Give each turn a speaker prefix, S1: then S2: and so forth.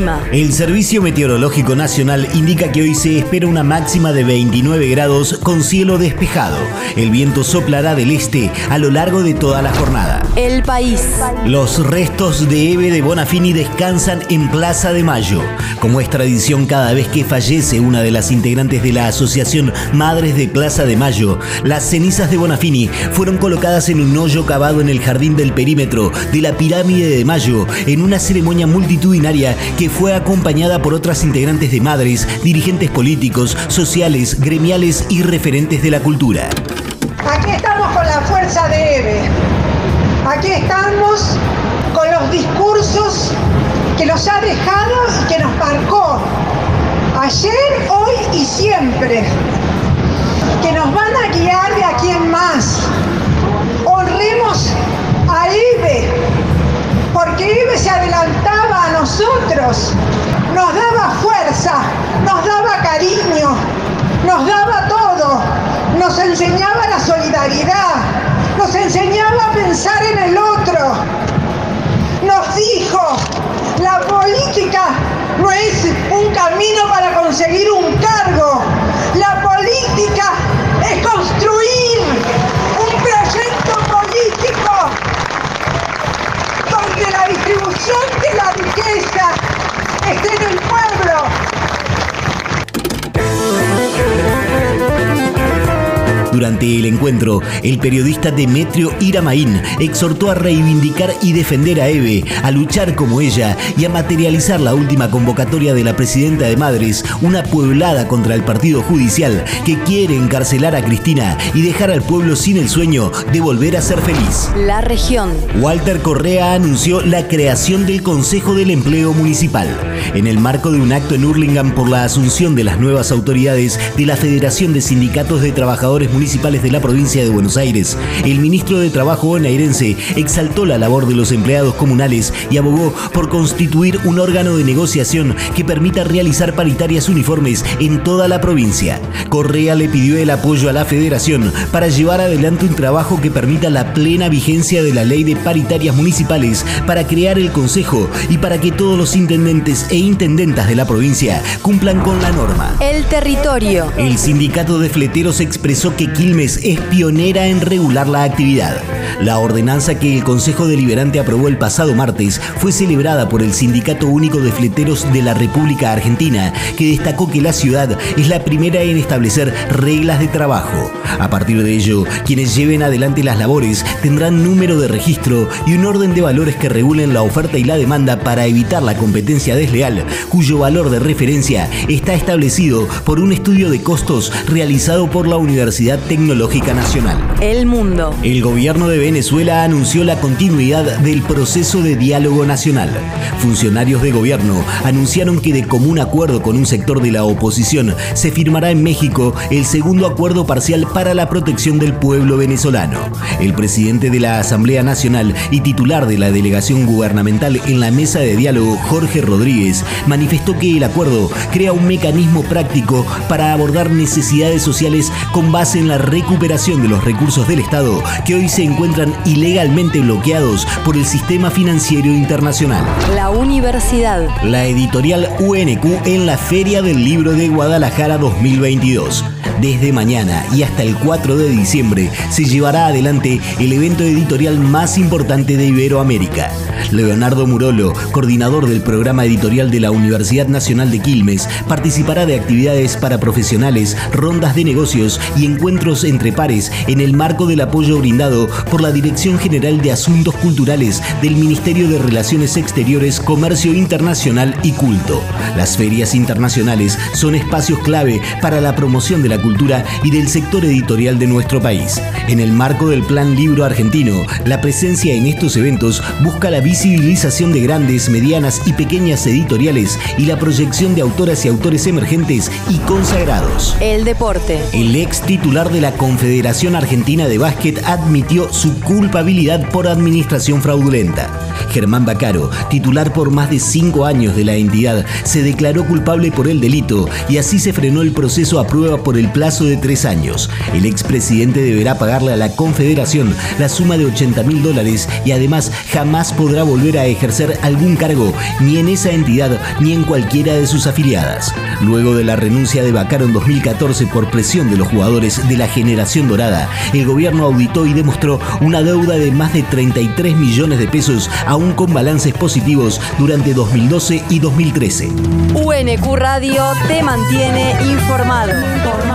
S1: El clima.
S2: El Servicio Meteorológico Nacional indica que hoy se espera una máxima de 29 grados con cielo despejado. El viento soplará del este a lo largo de toda la jornada.
S1: El país.
S2: Los restos de Eve de Bonafini descansan en Plaza de Mayo. Como es tradición cada vez que fallece una de las integrantes de la Asociación Madres de Plaza de Mayo, las cenizas de Bonafini fueron colocadas en un hoyo cavado en el jardín del perímetro de la pirámide de Mayo en una ceremonia multitudinaria que fue acompañada por otras integrantes de madres, dirigentes políticos, sociales, gremiales y referentes de la cultura.
S3: Aquí estamos con la fuerza de Eve. Aquí estamos con los discursos que nos ha dejado y que nos marcó ayer, hoy y siempre. Que nos van a guiar de aquí en más. En el otro. Nos dijo, la política no es un camino para conseguir
S2: Durante el encuentro, el periodista Demetrio Iramaín exhortó a reivindicar y defender a Eve, a luchar como ella y a materializar la última convocatoria de la presidenta de Madres, una pueblada contra el Partido Judicial que quiere encarcelar a Cristina y dejar al pueblo sin el sueño de volver a ser feliz.
S1: La región.
S2: Walter Correa anunció la creación del Consejo del Empleo Municipal. En el marco de un acto en Hurlingham por la asunción de las nuevas autoridades de la Federación de Sindicatos de Trabajadores Municipales de la provincia de Buenos Aires, el ministro de Trabajo bonaerense exaltó la labor de los empleados comunales y abogó por constituir un órgano de negociación que permita realizar paritarias uniformes en toda la provincia. Correa le pidió el apoyo a la federación para llevar adelante un trabajo que permita la plena vigencia de la ley de paritarias municipales para crear el consejo y para que todos los intendentes e intendentas de la provincia cumplan con la norma.
S1: El territorio.
S2: El sindicato de fleteros expresó que Quilmes es pionera en regular la actividad. La ordenanza que el Consejo Deliberante aprobó el pasado martes fue celebrada por el Sindicato Único de Fleteros de la República Argentina, que destacó que la ciudad es la primera en establecer reglas de trabajo. A partir de ello, quienes lleven adelante las labores tendrán número de registro y un orden de valores que regulen la oferta y la demanda para evitar la competencia desleal, cuyo valor de referencia está establecido por un estudio de costos realizado por la Universidad Tecnológica Nacional.
S1: El mundo.
S2: El gobierno de Venezuela anunció la continuidad del proceso de diálogo nacional. Funcionarios de gobierno anunciaron que de común acuerdo con un sector de la oposición se firmará en México el segundo acuerdo parcial para la protección del pueblo venezolano. El presidente de la Asamblea Nacional y titular de la delegación gubernamental en la mesa de diálogo, Jorge Rodríguez, manifestó que el acuerdo crea un mecanismo práctico para abordar necesidades sociales con base en la recuperación de los recursos del Estado que hoy se encuentran ilegalmente bloqueados por el sistema financiero internacional.
S1: La universidad.
S2: La editorial UNQ en la Feria del Libro de Guadalajara 2022. Desde mañana y hasta el 4 de diciembre se llevará adelante el evento editorial más importante de Iberoamérica. Leonardo Murolo, coordinador del programa editorial de la Universidad Nacional de Quilmes, participará de actividades para profesionales, rondas de negocios y encuentros entre pares en el marco del apoyo brindado por la Dirección General de Asuntos Culturales del Ministerio de Relaciones Exteriores, Comercio Internacional y Culto. Las ferias internacionales son espacios clave para la promoción de la cultura y del sector editorial de nuestro país. En el marco del Plan Libro Argentino, la presencia en estos eventos busca la visibilización de grandes, medianas y pequeñas editoriales y la proyección de autoras y autores emergentes y consagrados.
S1: El deporte.
S2: El ex titular de la Confederación Argentina de Básquet admitió su culpabilidad por administración fraudulenta. Germán Bacaro, titular por más de cinco años de la entidad, se declaró culpable por el delito y así se frenó el proceso a prueba por el el plazo de tres años. El expresidente deberá pagarle a la Confederación la suma de 80 mil dólares y además jamás podrá volver a ejercer algún cargo ni en esa entidad ni en cualquiera de sus afiliadas. Luego de la renuncia de Bacaro en 2014 por presión de los jugadores de la generación dorada, el gobierno auditó y demostró una deuda de más de 33 millones de pesos, aún con balances positivos durante 2012 y 2013.
S1: UNQ Radio te mantiene informado.